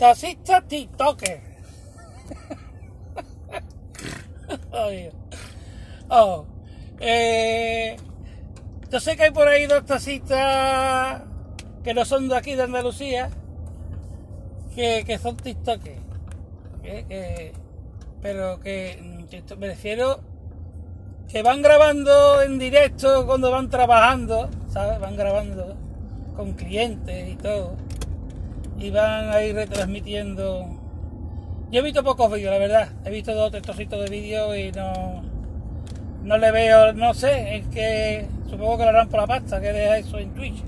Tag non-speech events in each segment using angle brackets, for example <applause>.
Taxista TikToker. Oh, eh, yo sé que hay por ahí dos taxistas que no son de aquí de Andalucía, que, que son TikTokers. Que- que- pero que mm, me refiero que van grabando en directo cuando van trabajando, ¿sabes? Van grabando con clientes y todo. Y van ahí retransmitiendo. Yo he visto pocos vídeos, la verdad. He visto dos o trocitos de vídeos y no. No le veo, no sé, es que supongo que lo harán por la pasta, que deja eso en Twitch.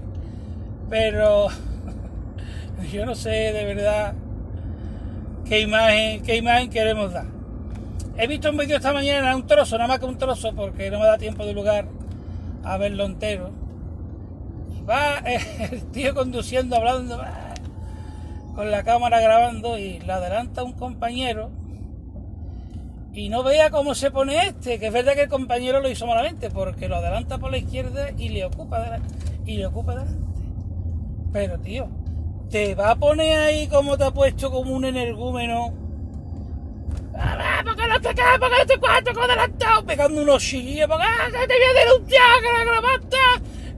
Pero <laughs> yo no sé de verdad qué imagen, qué imagen queremos dar. He visto un vídeo esta mañana, un trozo, nada más que un trozo, porque no me da tiempo de lugar a verlo entero. Va <laughs> el tío conduciendo, hablando, con la cámara grabando y le adelanta un compañero y no vea cómo se pone este, que es verdad que el compañero lo hizo malamente, porque lo adelanta por la izquierda y le ocupa delante, y le ocupa delante. Pero tío, te va a poner ahí como te ha puesto como un energúmeno. A ver, porque no te quedas, porque no te cuento con adelantado, pegando unos chiquillos, porque ah, te voy a denunciar, que la grabaste,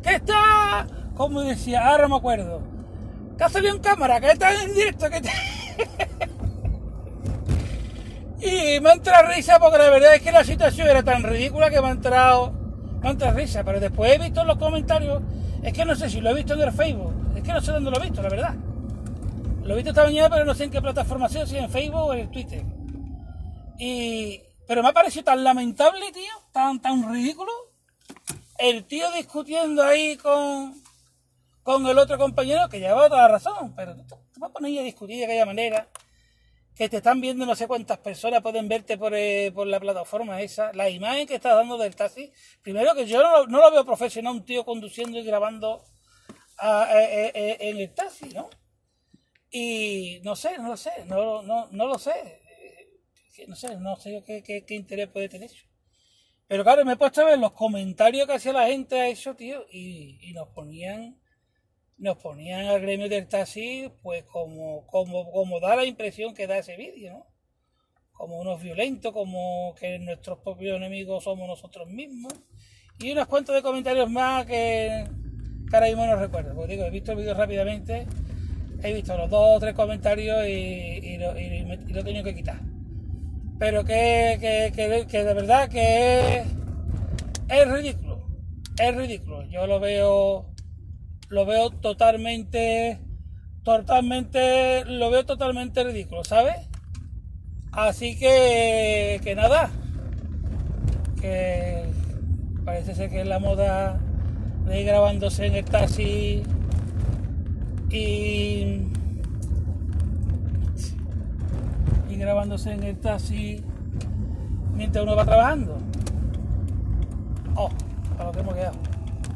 que está, como decía, ahora me acuerdo, que ha salido cámara, que está en directo, que te... <laughs> Y me ha entrado risa porque la verdad es que la situación era tan ridícula que me ha entrado, me ha entrado risa. Pero después he visto en los comentarios, es que no sé si lo he visto en el Facebook, es que no sé dónde lo he visto, la verdad. Lo he visto esta mañana, pero no sé en qué plataforma sea, si en Facebook o en Twitter. Y, pero me ha parecido tan lamentable, tío, tan, tan ridículo. El tío discutiendo ahí con, con el otro compañero, que llevaba toda la razón, pero te vas a poner a discutir de aquella manera que te están viendo no sé cuántas personas pueden verte por, eh, por la plataforma esa, la imagen que estás dando del taxi, primero que yo no, no lo veo profesional un tío conduciendo y grabando a- eh, eh, eh, en el taxi, ¿no? Y no sé, no lo sé, no, no, no lo sé, no sé, no sé qué, qué, qué interés puede tener eso. Pero claro, me he puesto a ver los comentarios que hacía la gente a eso, tío, y, y nos ponían nos ponían al gremio del taxi, pues como, como, como da la impresión que da ese vídeo, ¿no? Como unos violentos, como que nuestros propios enemigos somos nosotros mismos. Y unos cuantos de comentarios más que, que ahora mismo no recuerdo. Porque digo, he visto el vídeo rápidamente, he visto los dos o tres comentarios y, lo, y lo he tenido que quitar. Pero que, que, que, que de verdad que es, es ridículo. Es ridículo. Yo lo veo lo veo totalmente, totalmente, lo veo totalmente ridículo, ¿sabes? Así que, que nada, que parece ser que es la moda de ir grabándose en el taxi y, y grabándose en el taxi mientras uno va trabajando. Oh, para lo que hemos quedado.